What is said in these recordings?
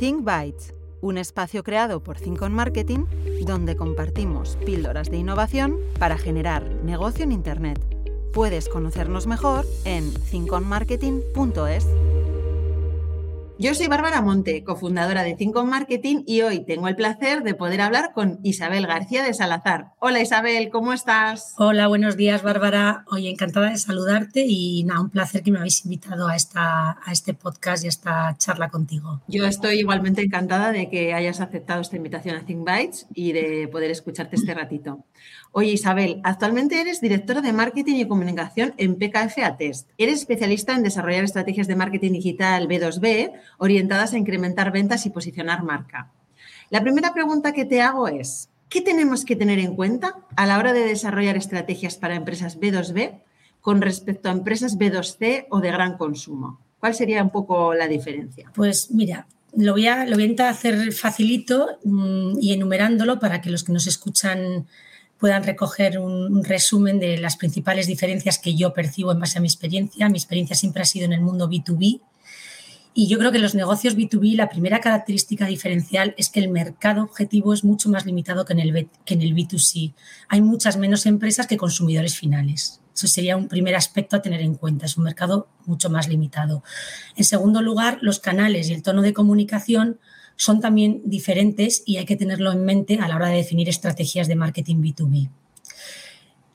Think Bytes, un espacio creado por Think on Marketing donde compartimos píldoras de innovación para generar negocio en Internet. Puedes conocernos mejor en thinkonmarketing.es. Yo soy Bárbara Monte, cofundadora de Think Marketing y hoy tengo el placer de poder hablar con Isabel García de Salazar. Hola Isabel, ¿cómo estás? Hola, buenos días Bárbara. Hoy encantada de saludarte y nada, un placer que me habéis invitado a, esta, a este podcast y a esta charla contigo. Yo estoy igualmente encantada de que hayas aceptado esta invitación a Think Bytes y de poder escucharte este ratito. Oye, Isabel, actualmente eres directora de marketing y comunicación en PKF Atest. Eres especialista en desarrollar estrategias de marketing digital B2B orientadas a incrementar ventas y posicionar marca. La primera pregunta que te hago es, ¿qué tenemos que tener en cuenta a la hora de desarrollar estrategias para empresas B2B con respecto a empresas B2C o de gran consumo? ¿Cuál sería un poco la diferencia? Pues mira, lo voy a, lo voy a intentar hacer facilito mm, y enumerándolo para que los que nos escuchan puedan recoger un, resumen de las principales diferencias que yo percibo en base a mi experiencia. Mi experiencia siempre ha sido en el mundo B2B. Y yo creo que los negocios B2B, la primera característica diferencial es que el mercado objetivo es mucho más limitado que en el, que en el B2C. Hay muchas menos empresas que consumidores finales. Eso sería un primer aspecto a tener en cuenta. Es un mercado mucho más limitado. En segundo lugar, los canales y el tono de comunicación son también diferentes y hay que tenerlo en mente a la hora de definir estrategias de marketing B2B.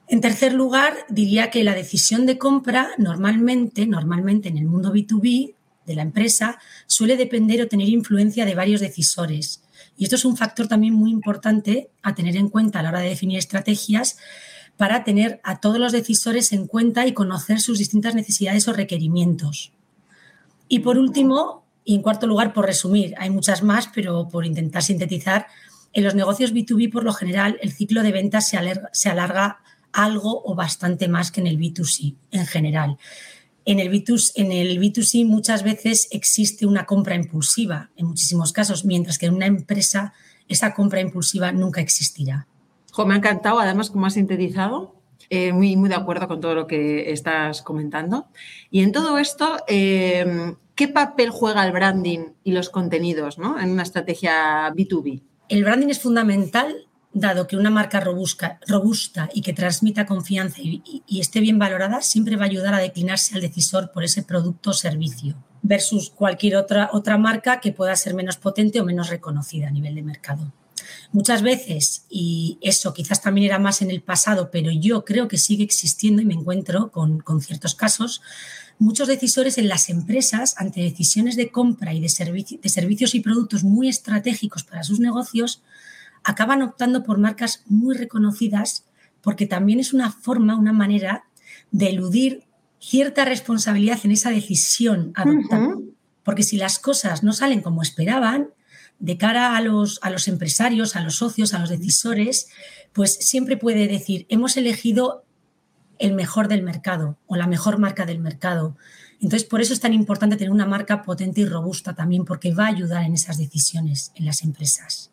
En tercer lugar, diría que la decisión de compra normalmente, normalmente en el mundo B2B de la empresa suele depender o tener influencia de varios decisores. Y esto es un factor también muy importante a tener en cuenta a la hora de definir estrategias para tener a todos los decisores en cuenta y conocer sus distintas necesidades o requerimientos. Y por último, y en cuarto lugar, por resumir, hay muchas más, pero por intentar sintetizar, en los negocios B2B por lo general el ciclo de ventas se alarga, se alarga algo o bastante más que en el B2C en general. En el, B2, en el B2C muchas veces existe una compra impulsiva, en muchísimos casos, mientras que en una empresa esa compra impulsiva nunca existirá. me ha encantado, además, como has sintetizado. Eh, muy, muy de acuerdo con todo lo que estás comentando. Y en todo esto, eh, ¿Qué papel juega el branding y los contenidos en una estrategia B2B? El branding es fundamental dado que una marca robusta, robusta y que transmita confianza y, esté bien valorada siempre va a ayudar a declinarse al decisor por ese producto o servicio versus cualquier otra, otra marca que pueda ser menos potente o menos reconocida a nivel de mercado. Muchas veces, y eso quizás también era más en el pasado, pero yo creo que sigue existiendo y me encuentro con, con ciertos casos, muchos decisores en las empresas, ante decisiones de compra y de, servicios y productos muy estratégicos para sus negocios, acaban optando por marcas muy reconocidas porque también es una forma, una manera de eludir cierta responsabilidad en esa decisión adoptada. Porque si las cosas no salen como esperaban, de cara a los, a los empresarios, a los socios, a los decisores, pues siempre puede decir, hemos elegido el mejor del mercado o la mejor marca del mercado. Entonces, por eso es tan importante tener una marca potente y robusta también, porque va a ayudar en esas decisiones en las empresas.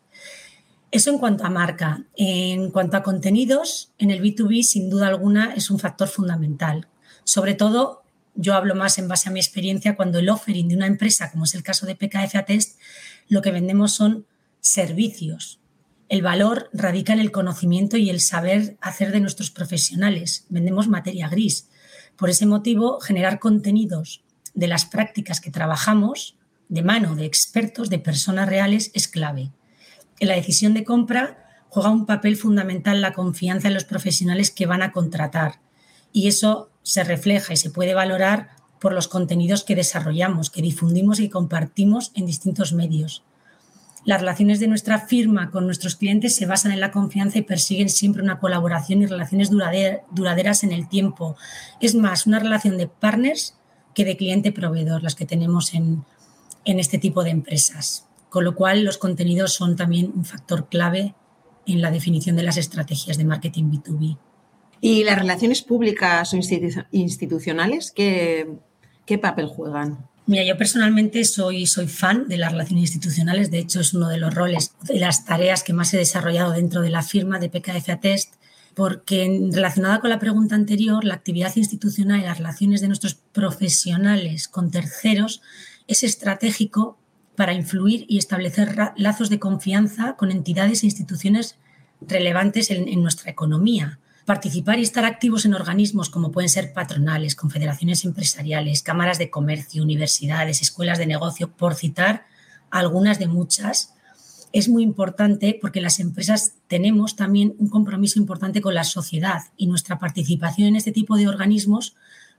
Eso en cuanto a marca. En cuanto a contenidos, en el B2B, sin duda alguna, es un factor fundamental. Sobre todo, yo hablo más en base a mi experiencia, cuando el offering de una empresa, como es el caso de PKF Atest, lo que vendemos son servicios, el valor radica en el conocimiento y el saber hacer de nuestros profesionales. Vendemos materia gris. Por ese motivo, generar contenidos de las prácticas que trabajamos de mano de expertos, de personas reales, es clave. En la decisión de compra juega un papel fundamental la confianza en los profesionales que van a contratar. Y eso se refleja y se puede valorar por los contenidos que desarrollamos, que difundimos y compartimos en distintos medios. Las relaciones de nuestra firma con nuestros clientes se basan en la confianza y persiguen siempre una colaboración y relaciones duraderas en el tiempo. Es más, una relación de partners que de cliente-proveedor, las que tenemos en, en este tipo de empresas. Con lo cual, los contenidos son también un factor clave en la definición de las estrategias de marketing B2B. ¿Y las relaciones públicas o institucionales qué, qué papel juegan? Mira, yo personalmente soy, soy fan de las relaciones institucionales, de hecho es uno de los roles, de las tareas que más he desarrollado dentro de la firma de PKF Atest, porque relacionada con la pregunta anterior, la actividad institucional y las relaciones de nuestros profesionales con terceros es estratégico para influir y establecer lazos de confianza con entidades e instituciones relevantes en, nuestra economía. Participar y estar activos en organismos como pueden ser patronales, confederaciones empresariales, cámaras de comercio, universidades, escuelas de negocio, por citar algunas de muchas, es muy importante porque las empresas tenemos también un compromiso importante con la sociedad y nuestra participación en este tipo de organismos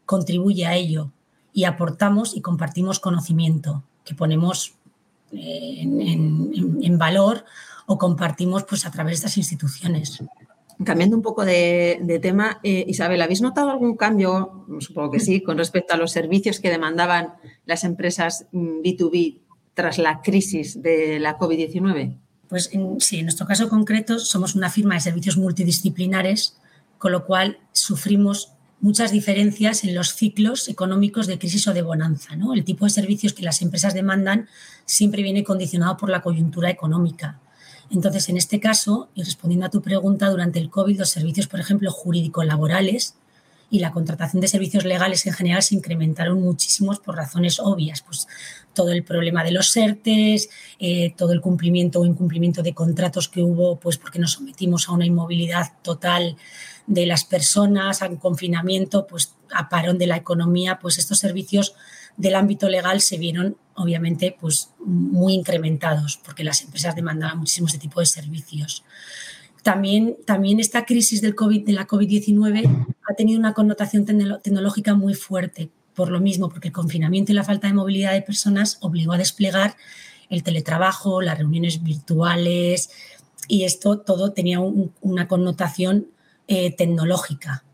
contribuye a ello y aportamos y compartimos conocimiento que ponemos en, valor o compartimos pues, a través de estas instituciones. Cambiando un poco de, tema, eh, Isabel, ¿habéis notado algún cambio, supongo que sí, con respecto a los servicios que demandaban las empresas B2B mm, tras la crisis de la COVID-19? Pues sí, en nuestro caso concreto somos una firma de servicios multidisciplinares, con lo cual sufrimos muchas diferencias en los ciclos económicos de crisis o de bonanza. ¿no? El tipo de servicios que las empresas demandan siempre viene condicionado por la coyuntura económica. Entonces, en este caso, y respondiendo a tu pregunta, durante el COVID los servicios, por ejemplo, jurídico-laborales y la contratación de servicios legales en general se incrementaron muchísimos por razones obvias. Pues todo el problema de los ERTES, eh, todo el cumplimiento o incumplimiento de contratos que hubo, pues porque nos sometimos a una inmovilidad total de las personas, a confinamiento, pues a parón de la economía, pues estos servicios del ámbito legal se vieron obviamente pues muy incrementados porque las empresas demandaban muchísimo este tipo de servicios. También, también esta crisis del COVID, de la COVID-19 ha tenido una connotación tecnológica muy fuerte, por lo mismo, porque el confinamiento y la falta de movilidad de personas obligó a desplegar el teletrabajo, las reuniones virtuales, y esto todo tenía una connotación eh, tecnológica.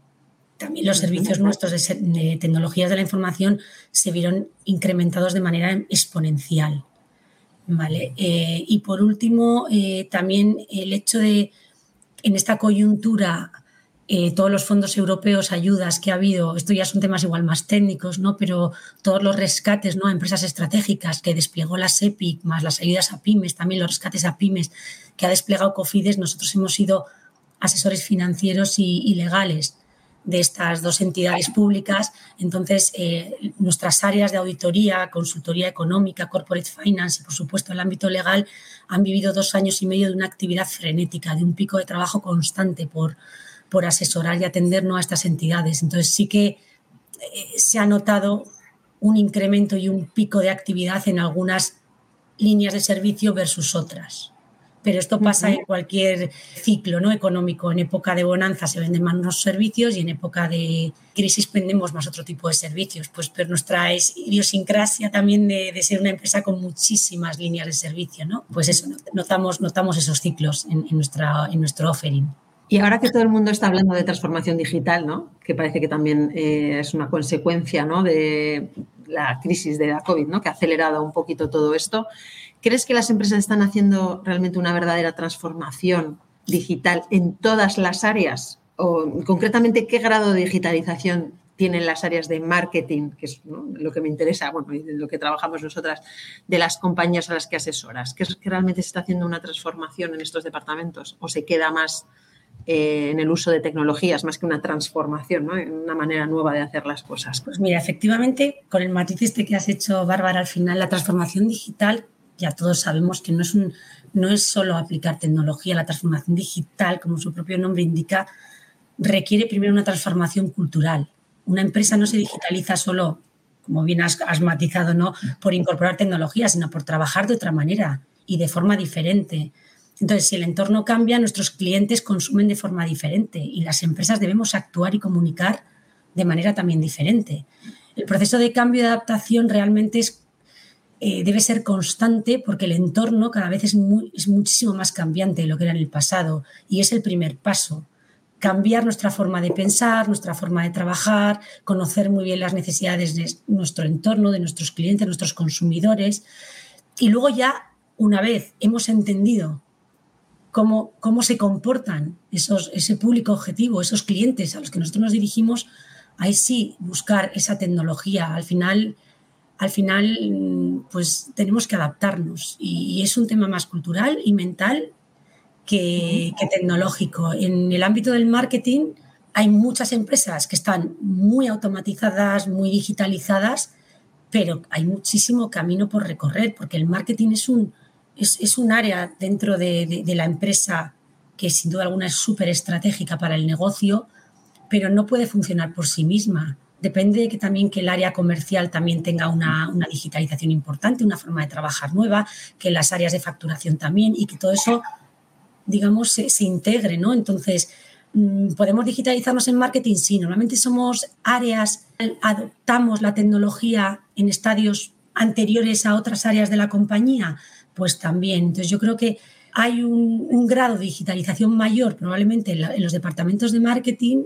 También los servicios nuestros de, tecnologías de la información se vieron incrementados de manera exponencial. ¿vale? Eh, y por último, eh, también el hecho de en esta coyuntura eh, todos los fondos europeos, ayudas que ha habido, esto ya son temas igual más técnicos, ¿no? pero todos los rescates ¿no? a empresas estratégicas que desplegó la SEPIC, más las ayudas a pymes, también los rescates a pymes que ha desplegado COFIDES, nosotros hemos sido asesores financieros y, legales de estas dos entidades públicas. Entonces, eh, nuestras áreas de auditoría, consultoría económica, corporate finance y, por supuesto, el ámbito legal han vivido dos años y medio de una actividad frenética, de un pico de trabajo constante por, por asesorar y atendernos a estas entidades. Entonces, sí que eh, se ha notado un incremento y un pico de actividad en algunas líneas de servicio versus otras pero esto pasa en cualquier ciclo ¿no? económico. En época de bonanza se venden más unos servicios y en época de crisis vendemos más otro tipo de servicios. Pues pero nuestra idiosincrasia también de, ser una empresa con muchísimas líneas de servicio, ¿no? Pues eso, notamos, notamos esos ciclos en, nuestra, en nuestro offering. Y ahora que todo el mundo está hablando de transformación digital, ¿no? que parece que también eh, es una consecuencia ¿no? de la crisis de la COVID, ¿no? que ha acelerado un poquito todo esto, ¿Crees que las empresas están haciendo realmente una verdadera transformación digital en todas las áreas? O concretamente, ¿qué grado de digitalización tienen las áreas de marketing, que es lo que me interesa, bueno, y lo que trabajamos nosotras, de las compañías a las que asesoras? ¿Qué es que realmente se está haciendo una transformación en estos departamentos? ¿O se queda más eh, en el uso de tecnologías, más que una transformación, ¿no? en una manera nueva de hacer las cosas? Pues mira, efectivamente, con el matiz este que has hecho, Bárbara, al final, la transformación digital ya todos sabemos que no es, no es solo aplicar tecnología, la transformación digital, como su propio nombre indica, requiere primero una transformación cultural. Una empresa no se digitaliza solo, como bien has, matizado, no por incorporar tecnología, sino por trabajar de otra manera y de forma diferente. Entonces, si el entorno cambia, nuestros clientes consumen de forma diferente y las empresas debemos actuar y comunicar de manera también diferente. El proceso de cambio y adaptación realmente es eh, debe ser constante porque el entorno cada vez es, muchísimo más cambiante de lo que era en el pasado y es el primer paso. Cambiar nuestra forma de pensar, nuestra forma de trabajar, conocer muy bien las necesidades de nuestro entorno, de nuestros clientes, nuestros consumidores. Y luego ya, una vez hemos entendido cómo, cómo se comportan esos, ese público objetivo, esos clientes a los que nosotros nos dirigimos, ahí sí buscar esa tecnología. Al final, al final pues tenemos que adaptarnos y, es un tema más cultural y mental que, tecnológico. En el ámbito del marketing hay muchas empresas que están muy automatizadas, muy digitalizadas, pero hay muchísimo camino por recorrer, porque el marketing es un, es, un área dentro de, la empresa que sin duda alguna es súper estratégica para el negocio, pero no puede funcionar por sí misma. Depende de que también que el área comercial también tenga una, una, digitalización importante, una forma de trabajar nueva, que las áreas de facturación también y que todo eso, digamos, se, se integre, ¿no? Entonces, Mm, ¿Podemos digitalizarnos en marketing? Sí, normalmente somos áreas, adoptamos la tecnología en estadios anteriores a otras áreas de la compañía, pues también. Entonces yo creo que hay un, grado de digitalización mayor probablemente en, los departamentos de marketing,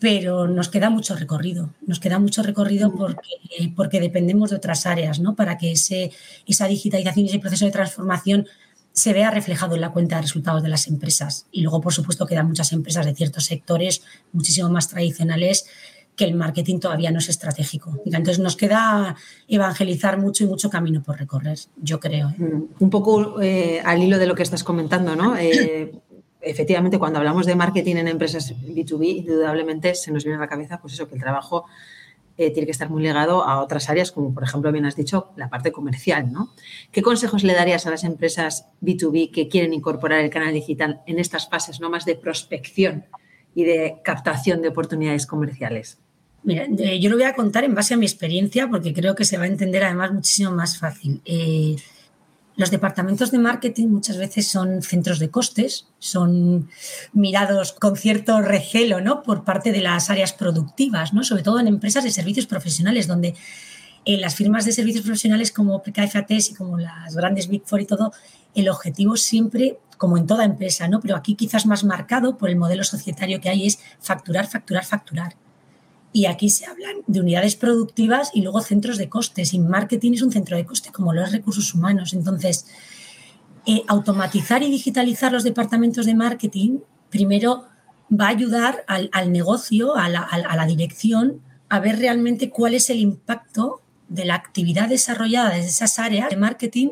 pero nos queda mucho recorrido. Nos queda mucho recorrido mm. porque, porque dependemos de otras áreas, ¿no? Para que ese, esa digitalización y ese proceso de transformación se vea reflejado en la cuenta de resultados de las empresas. Y luego, por supuesto, quedan muchas empresas de ciertos sectores muchísimo más tradicionales que el marketing todavía no es estratégico. Entonces nos queda evangelizar mucho y mucho camino por recorrer, yo creo. ¿eh? Mm, un poco eh, al hilo de lo que estás comentando, ¿no? Eh, efectivamente, cuando hablamos de marketing en empresas B2B, indudablemente se nos viene a la cabeza pues eso, que el trabajo eh, tiene que estar muy ligado a otras áreas, como por ejemplo, bien has dicho, la parte comercial. ¿no? ¿Qué consejos le darías a las empresas B2B que quieren incorporar el canal digital en estas fases no más de prospección y de captación de oportunidades comerciales? Mira, yo lo voy a contar en base a mi experiencia porque creo que se va a entender además muchísimo más fácil. Eh, los departamentos de marketing muchas veces son centros de costes, son mirados con cierto recelo ¿no? por parte de las áreas productivas, ¿no? sobre todo en empresas de servicios profesionales, donde en las firmas de servicios profesionales como PKFATES y como las grandes Big Four y todo, el objetivo siempre, como en toda empresa, ¿no? pero aquí quizás más marcado por el modelo societario que hay, es facturar, facturar, facturar. Y aquí se hablan de unidades productivas y luego centros de costes. Y marketing es un centro de coste, como los recursos humanos. Entonces, eh, automatizar y digitalizar los departamentos de marketing, primero va a ayudar al, negocio, a la, a la, dirección, a ver realmente cuál es el impacto de la actividad desarrollada desde esas áreas de marketing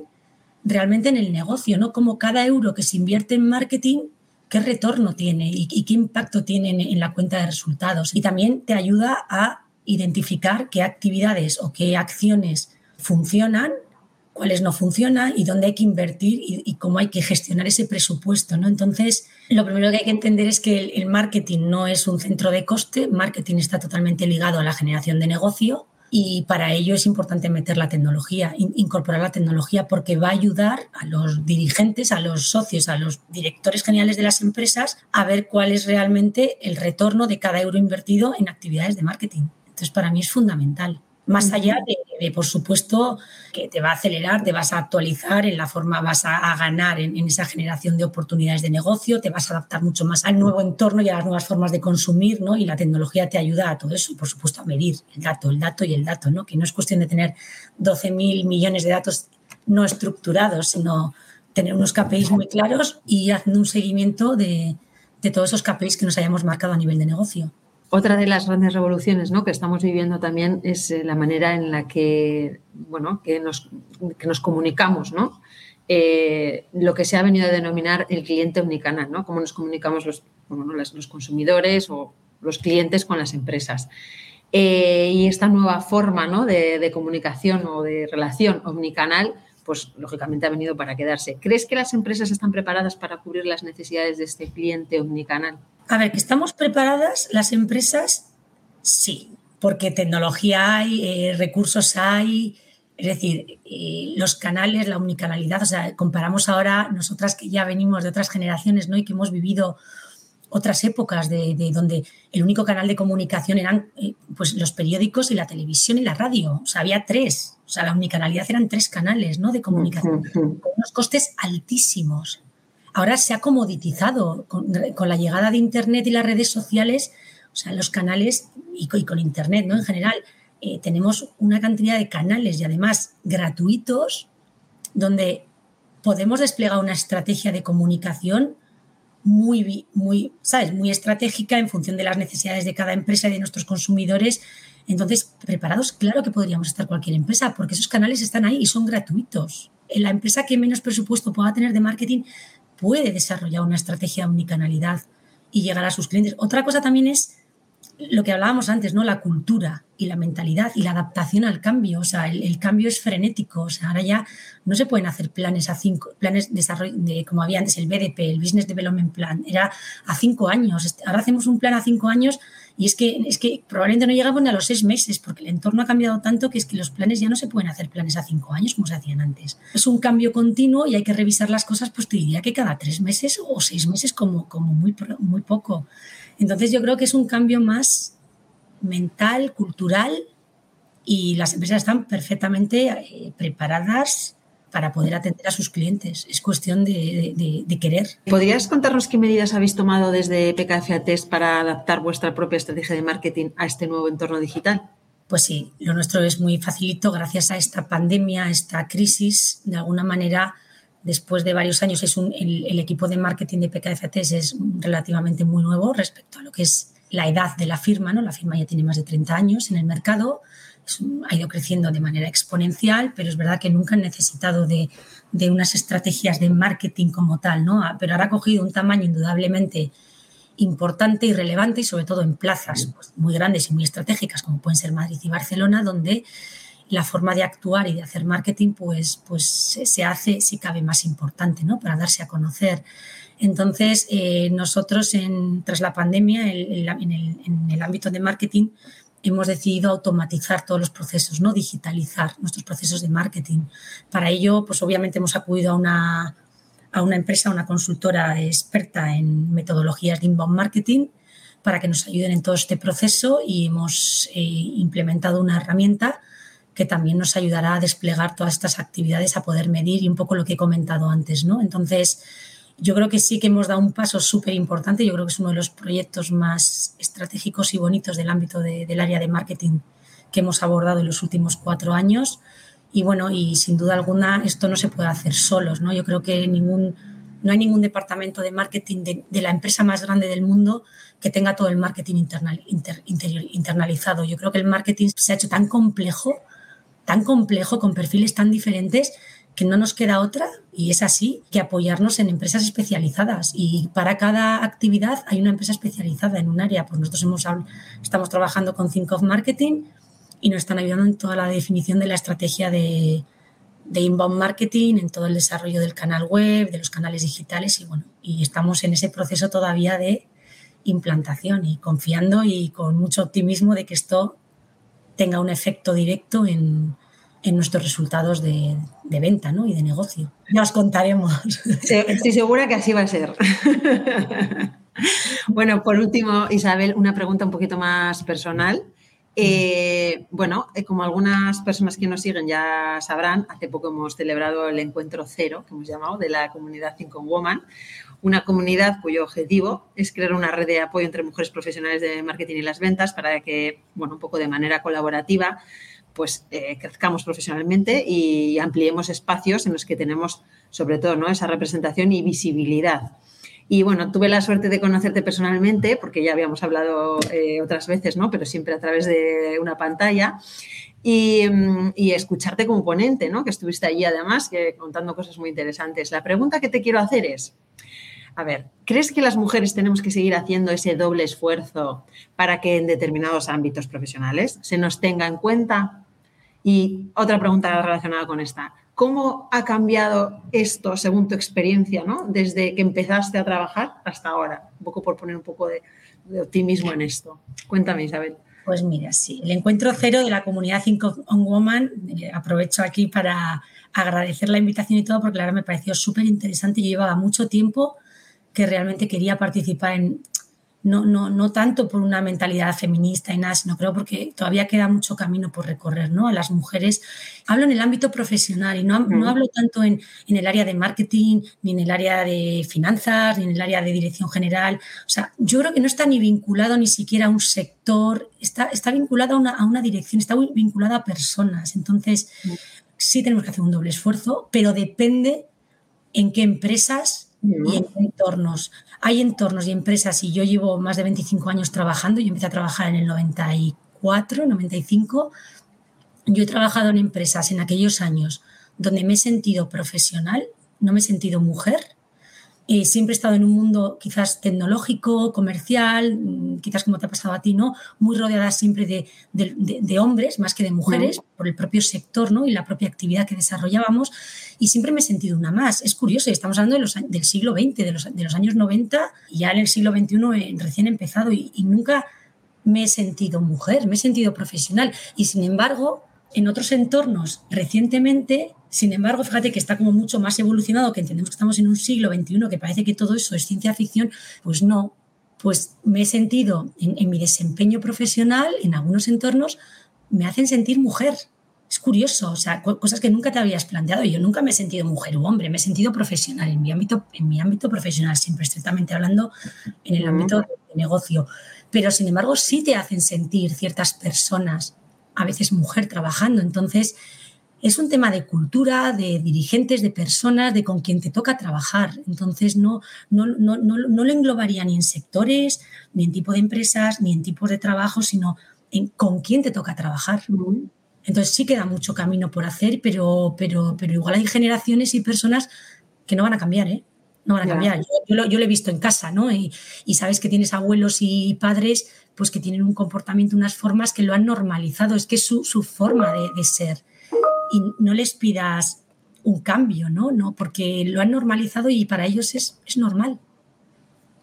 realmente en el negocio, ¿no? Como cada euro que se invierte en marketing qué retorno tiene y, qué impacto tiene en, la cuenta de resultados. Y también te ayuda a identificar qué actividades o qué acciones funcionan, cuáles no funcionan y dónde hay que invertir y, cómo hay que gestionar ese presupuesto. ¿no? Entonces, lo primero que hay que entender es que el marketing no es un centro de coste, marketing está totalmente ligado a la generación de negocio y para ello es importante meter la tecnología, incorporar la tecnología, porque va a ayudar a los dirigentes, a los socios, a los directores generales de las empresas a ver cuál es realmente el retorno de cada euro invertido en actividades de marketing. Entonces, para mí es fundamental. Más allá de, por supuesto, que te va a acelerar, te vas a actualizar en la forma, vas a, ganar en, esa generación de oportunidades de negocio, te vas a adaptar mucho más al nuevo entorno y a las nuevas formas de consumir, ¿no? Y la tecnología te ayuda a todo eso, por supuesto, a medir el dato, el dato y el dato, ¿no? Que no es cuestión de tener 12.000 millones de datos no estructurados, sino tener unos KPIs muy claros y haciendo un seguimiento de, de todos esos KPIs que nos hayamos marcado a nivel de negocio. Otra de las grandes revoluciones ¿no? que estamos viviendo también es eh, la manera en la que, bueno, que, nos, nos comunicamos, ¿no? Eh, lo que se ha venido a denominar el cliente omnicanal, ¿no? Cómo nos comunicamos los, los consumidores o los clientes con las empresas. Eh, y esta nueva forma ¿no? de, comunicación o de relación omnicanal, pues lógicamente ha venido para quedarse. ¿Crees que las empresas están preparadas para cubrir las necesidades de este cliente omnicanal? A ver, que estamos preparadas las empresas, sí, porque tecnología hay, eh, recursos hay, es decir, eh, los canales, la omnicanalidad, o sea, comparamos ahora nosotras que ya venimos de otras generaciones, ¿no? Y que hemos vivido otras épocas de, donde el único canal de comunicación eran eh, pues los periódicos y la televisión y la radio. O sea, había tres. O sea, la omnicanalidad eran tres canales ¿no? de comunicación con unos costes altísimos ahora se ha comoditizado con, la llegada de Internet y las redes sociales, o sea, los canales y, con Internet, ¿no? En general, eh, tenemos una cantidad de canales y además gratuitos donde podemos desplegar una estrategia de comunicación muy, muy, ¿sabes? muy estratégica en función de las necesidades de cada empresa y de nuestros consumidores. Entonces, preparados, claro que podríamos estar cualquier empresa, porque esos canales están ahí y son gratuitos. La empresa que menos presupuesto pueda tener de marketing puede desarrollar una estrategia de omnicanalidad y llegar a sus clientes. Otra cosa también es lo que hablábamos antes, ¿no? La cultura y la mentalidad y la adaptación al cambio. O sea, el, cambio es frenético. O sea, ahora ya no se pueden hacer planes a cinco, planes de desarrollo, de, como había antes, el BDP, el Business Development Plan, era a cinco años. Ahora hacemos un plan a cinco años y es que, es que probablemente no llegamos ni a los seis meses, porque el entorno ha cambiado tanto que es que los planes ya no se pueden hacer planes a cinco años como se hacían antes. Es un cambio continuo y hay que revisar las cosas, pues te diría que cada tres meses o seis meses como, como muy, muy poco. Entonces yo creo que es un cambio más mental, cultural y las empresas están perfectamente eh, preparadas para poder atender a sus clientes. Es cuestión de, querer. ¿Podrías contarnos qué medidas habéis tomado desde PKFA Test para adaptar vuestra propia estrategia de marketing a este nuevo entorno digital? Pues sí, lo nuestro es muy facilito gracias a esta pandemia, a esta crisis. De alguna manera, después de varios años, es el, el, equipo de marketing de PKFA Test es relativamente muy nuevo respecto a lo que es la edad de la firma, ¿no? La firma ya tiene más de 30 años en el mercado, ha ido creciendo de manera exponencial, pero es verdad que nunca han necesitado de, unas estrategias de marketing como tal, ¿no? Ah, pero ahora ha cogido un tamaño indudablemente importante y relevante y sobre todo en plazas pues, muy grandes y muy estratégicas como pueden ser Madrid y Barcelona, donde la forma de actuar y de hacer marketing pues, pues se hace, si cabe, más importante, ¿no? Para darse a conocer. Entonces, eh, nosotros en, tras la pandemia, en, el, ámbito de marketing, hemos decidido automatizar todos los procesos, ¿no? digitalizar nuestros procesos de marketing. Para ello, pues obviamente hemos acudido a una, a una empresa, una consultora experta en metodologías de inbound marketing para que nos ayuden en todo este proceso y hemos eh, implementado una herramienta que también nos ayudará a desplegar todas estas actividades, a poder medir y un poco lo que he comentado antes. ¿no? Entonces, yo creo que sí que hemos dado un paso súper importante. Yo creo que es uno de los proyectos más estratégicos y bonitos del ámbito del área de marketing que hemos abordado en los últimos cuatro años. Y bueno, y sin duda alguna esto no se puede hacer solos. ¿no? Yo creo que ningún, no hay ningún departamento de marketing de, la empresa más grande del mundo que tenga todo el marketing internal, internalizado. Yo creo que el marketing se ha hecho tan complejo, tan complejo, con perfiles tan diferentes, que no nos queda otra, y es así, que apoyarnos en empresas especializadas. Y para cada actividad hay una empresa especializada en un área. Pues nosotros hemos, estamos trabajando con Think of Marketing y nos están ayudando en toda la definición de la estrategia de, de inbound marketing, en todo el desarrollo del canal web, de los canales digitales y bueno, y estamos en ese proceso todavía de implantación y confiando y con mucho optimismo de que esto tenga un efecto directo en, en nuestros resultados de, venta ¿no? y de negocio. Ya os contaremos. estoy segura que así va a ser. bueno, por último, Isabel, una pregunta un poquito más personal. Eh, bueno, eh, como algunas personas que nos siguen ya sabrán, hace poco hemos celebrado el encuentro cero, que hemos llamado, de la comunidad Think Woman, una comunidad cuyo objetivo es crear una red de apoyo entre mujeres profesionales de marketing y las ventas para que, bueno, un poco de manera colaborativa, pues eh, crezcamos profesionalmente y ampliemos espacios en los que tenemos sobre todo ¿no? esa representación y visibilidad. Y bueno, tuve la suerte de conocerte personalmente, porque ya habíamos hablado eh, otras veces, ¿no? Pero siempre a través de una pantalla. Y, mm, escucharte como ponente, ¿no? Que estuviste allí además, contando cosas muy interesantes. La pregunta que te quiero hacer es, a ver, ¿crees que las mujeres tenemos que seguir haciendo ese doble esfuerzo para que en determinados ámbitos profesionales se nos tenga en cuenta? Y otra pregunta relacionada con esta. ¿Cómo ha cambiado esto según tu experiencia, ¿no? desde que empezaste a trabajar hasta ahora? Un poco por poner un poco de, optimismo en esto. Cuéntame, Isabel. Pues mira, sí, el encuentro cero de la comunidad Think on Woman, eh, aprovecho aquí para agradecer la invitación y todo, porque la verdad me pareció súper interesante. Yo llevaba mucho tiempo que realmente quería participar en, no, no, no tanto por una mentalidad feminista y nada, sino creo porque todavía queda mucho camino por recorrer, ¿no? A las mujeres. Hablo en el ámbito profesional y no, no hablo tanto en, el área de marketing, ni en el área de finanzas, ni en el área de dirección general. O sea, yo creo que no está ni vinculado ni siquiera a un sector, está, está vinculado a una, a una dirección, está vinculado a personas. Entonces, sí tenemos que hacer un doble esfuerzo, pero depende en qué empresas y en entornos. Hay entornos y empresas, y yo llevo más de 25 años trabajando, yo empecé a trabajar en el 94, 95, yo he trabajado en empresas en aquellos años donde me he sentido profesional, no me he sentido mujer, Eh, siempre he estado en un mundo quizás tecnológico, comercial, mm, quizás como te ha pasado a ti, ¿no? Muy rodeada siempre de, hombres más que de mujeres, por el propio sector ¿no? y la propia actividad que desarrollábamos. Y siempre me he sentido una más. Es curioso, estamos hablando de los, del siglo XX, de los, de los años 90, y ya en el siglo XXI eh, recién empezado, y, y nunca me he sentido mujer, me he sentido profesional. Y sin embargo, en otros entornos recientemente sin embargo, fíjate que está como mucho más evolucionado, que entendemos que estamos en un siglo XXI, que parece que todo eso es ciencia ficción, pues no. Pues me he sentido en, mi desempeño profesional, en algunos entornos, me hacen sentir mujer. Es curioso, o sea, cosas que nunca te habías planteado. Yo nunca me he sentido mujer o hombre, me he sentido profesional en mi ámbito, en mi ámbito profesional, siempre estrictamente hablando en el ámbito de negocio. Pero sin embargo, sí te hacen sentir ciertas personas, a veces mujer trabajando. Entonces, es un tema de cultura, de dirigentes, de personas, de con quien te toca trabajar. Entonces, no, no, no, no, lo englobaría ni en sectores, ni en tipo de empresas, ni en tipos de trabajo, sino en con quién te toca trabajar. Entonces, sí queda mucho camino por hacer, pero, pero, pero igual hay generaciones y personas que no van a cambiar, ¿eh? No van a cambiar. Yo, lo, he visto en casa, ¿no? Y, sabes que tienes abuelos y padres pues que tienen un comportamiento, unas formas que lo han normalizado. Es que es su, su forma de, de ser y no les pidas un cambio, ¿no? no porque lo han normalizado y para ellos es, es normal.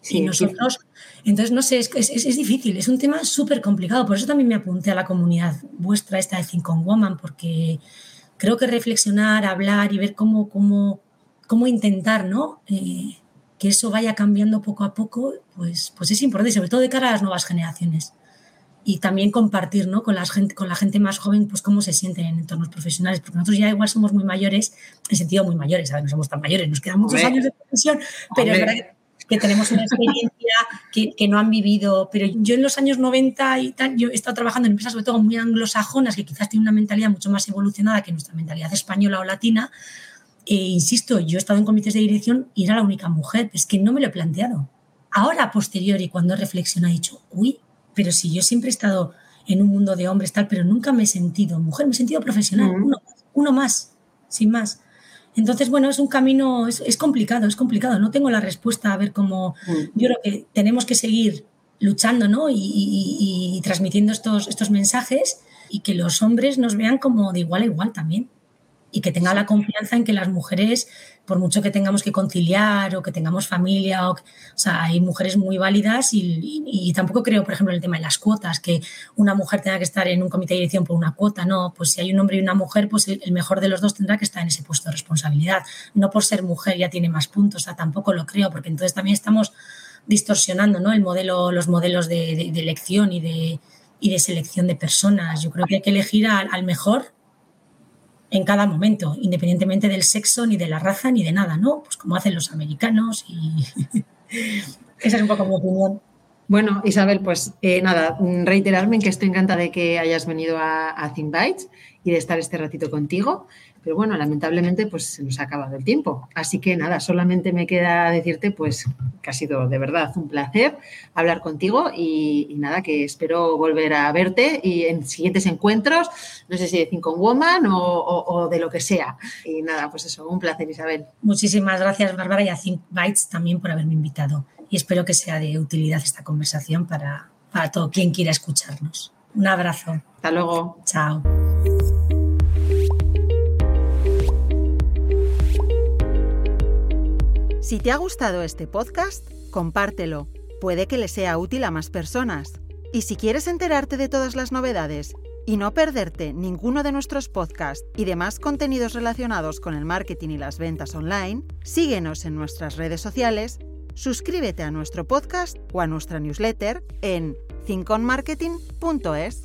y nosotros, entonces, no sé, es, es, difícil, es un tema súper complicado. Por eso también me apunté a la comunidad vuestra, esta de Think on Woman, porque creo que reflexionar, hablar y ver cómo, cómo, cómo intentar, ¿no? Eh, que eso vaya cambiando poco a poco, pues, pues es importante, sobre todo de cara a las nuevas generaciones y también compartir ¿no? con, la gente, con la gente más joven pues cómo se sienten en entornos profesionales, porque nosotros ya igual somos muy mayores, en sentido muy mayores, ¿sabes? no somos tan mayores, nos quedan muchos años de profesión, pero es verdad que tenemos una experiencia que, que, no han vivido, pero yo en los años 90 y tal, yo he estado trabajando en empresas sobre todo muy anglosajonas, que quizás tienen una mentalidad mucho más evolucionada que nuestra mentalidad española o latina, e insisto, yo he estado en comités de dirección y era la única mujer, es que no me lo he planteado. Ahora, a posteriori, cuando he reflexionado, he dicho, uy, pero si yo siempre he estado en un mundo de hombres, tal, pero nunca me he sentido mujer, me he sentido profesional, uno, más, sin más. Entonces, bueno, es un camino, es, complicado, es complicado. No tengo la respuesta a ver cómo. Yo creo que tenemos que seguir luchando ¿no? y, transmitiendo estos, estos mensajes y que los hombres nos vean como de igual a igual también y que tenga la confianza en que las mujeres, por mucho que tengamos que conciliar o que tengamos familia, o, sea, hay mujeres muy válidas y, tampoco creo, por ejemplo, en el tema de las cuotas, que una mujer tenga que estar en un comité de dirección por una cuota, no, pues si hay un hombre y una mujer, pues el, mejor de los dos tendrá que estar en ese puesto de responsabilidad, no por ser mujer ya tiene más puntos, o sea, tampoco lo creo, porque entonces también estamos distorsionando ¿no? el modelo, los modelos de, elección y de, y de selección de personas. Yo creo que hay que elegir al mejor en cada momento, independientemente del sexo, ni de la raza, ni de nada, ¿no? Pues como hacen los americanos y esa es un poco mi opinión. Bueno, Isabel, pues eh, nada, reiterarme en que estoy encantada de que hayas venido a, a Bites y de estar este ratito contigo. Pero bueno, lamentablemente pues se nos ha acabado el tiempo. Así que nada, solamente me queda decirte pues que ha sido de verdad un placer hablar contigo y, nada, que espero volver a verte y en siguientes encuentros, no sé si de Cinco Woman o, de lo que sea. Y nada, pues eso, un placer Isabel. Muchísimas gracias Bárbara y a Think Bytes también por haberme invitado. Y espero que sea de utilidad esta conversación para, para todo quien quiera escucharnos. Un abrazo. Hasta luego. Chao. Si te ha gustado este podcast, compártelo. Puede que le sea útil a más personas. Y si quieres enterarte de todas las novedades y no perderte ninguno de nuestros podcasts y demás contenidos relacionados con el marketing y las ventas online, síguenos en nuestras redes sociales, suscríbete a nuestro podcast o a nuestra newsletter en thinkonmarketing.es.